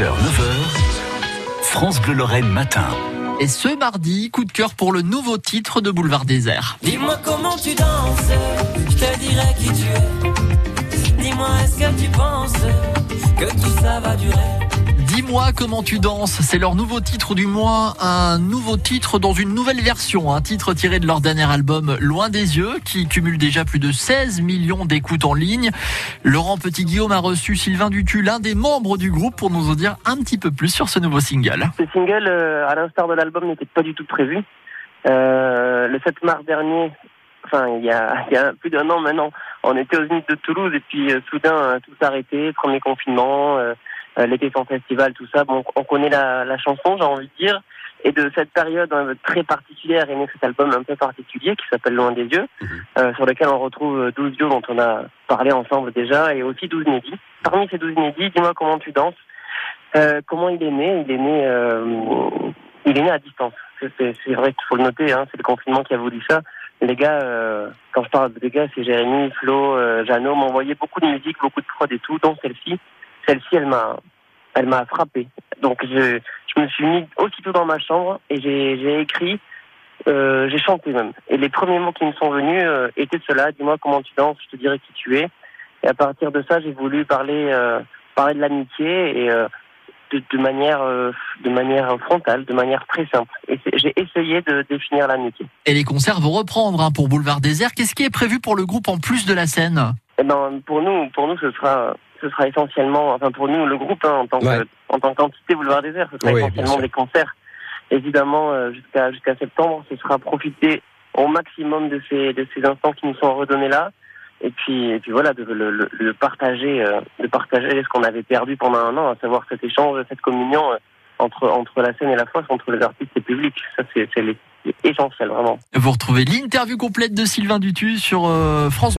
6h, 9h, France Bleu Lorraine matin. Et ce mardi, coup de cœur pour le nouveau titre de Boulevard Désert. Dis-moi comment tu danses, je te dirai qui tu es. Dis-moi est-ce que tu penses que tout ça va durer? Dis-moi comment tu danses, c'est leur nouveau titre du mois, un nouveau titre dans une nouvelle version, un titre tiré de leur dernier album Loin des yeux, qui cumule déjà plus de 16 millions d'écoutes en ligne. Laurent Petit-Guillaume a reçu Sylvain Dutu, l'un des membres du groupe, pour nous en dire un petit peu plus sur ce nouveau single. Ce single, euh, à l'instar de l'album, n'était pas du tout prévu. Euh, le 7 mars dernier, enfin il y a, plus d'un an maintenant, on était aux Zénith de Toulouse et puis euh, soudain tout s'est arrêté, premier confinement, l'été sans festival, tout ça. Bon, on connaît la, la chanson, j'ai envie de dire. Et de cette période euh, très particulière est né cet album un peu particulier qui s'appelle Loin des yeux, euh, sur lequel on retrouve euh, 12 yeux dont on a parlé ensemble déjà, et aussi 12 inédits. Parmi ces 12 inédits, dis-moi comment tu danses. Euh, comment il est né Il est né, euh, il est né à distance. C'est- vrai qu'il faut le noter, hein, c'est le confinement qui a voulu ça. Les gars, euh, quand je parle des gars, c'est Jérémy, Flo, euh, Jeannot, m'envoyaient beaucoup de musique, beaucoup de prod et tout, dont celle-ci. Celle-ci, elle m'a, elle m'a frappé. Donc je, je me suis mis aussitôt dans ma chambre et j'ai, j'ai écrit, euh, j'ai chanté même. Et les premiers mots qui me sont venus euh, étaient ceux-là. Dis-moi comment tu danses, je te dirai qui tu es. Et à partir de ça, j'ai voulu parler, euh, parler de l'amitié et euh, de, de manière, de manière frontale, de manière très simple. Et j'ai essayé de définir l'amitié. Et les concerts vont reprendre hein, pour Boulevard Désert. Qu'est-ce qui est prévu pour le groupe en plus de la scène? Eh ben, pour nous, pour nous, ce sera, ce sera essentiellement, enfin pour nous, le groupe hein, en tant Ouais. que, en tant qu'entité Boulevard Désert, ce sera Oui, essentiellement des concerts. Évidemment, euh, jusqu'à jusqu'à septembre, ce sera profiter au maximum de ces de ces instants qui nous sont redonnés là. Et puis, et puis voilà, de le, le, le partager, euh, de partager ce qu'on avait perdu pendant un an, à savoir cet échange, cette communion euh, entre entre la scène et la fosse, entre les artistes et le public. Ça, c'est c'est les- c'est essentiel vraiment. Vous retrouvez l'interview complète de Sylvain Dutu sur euh, France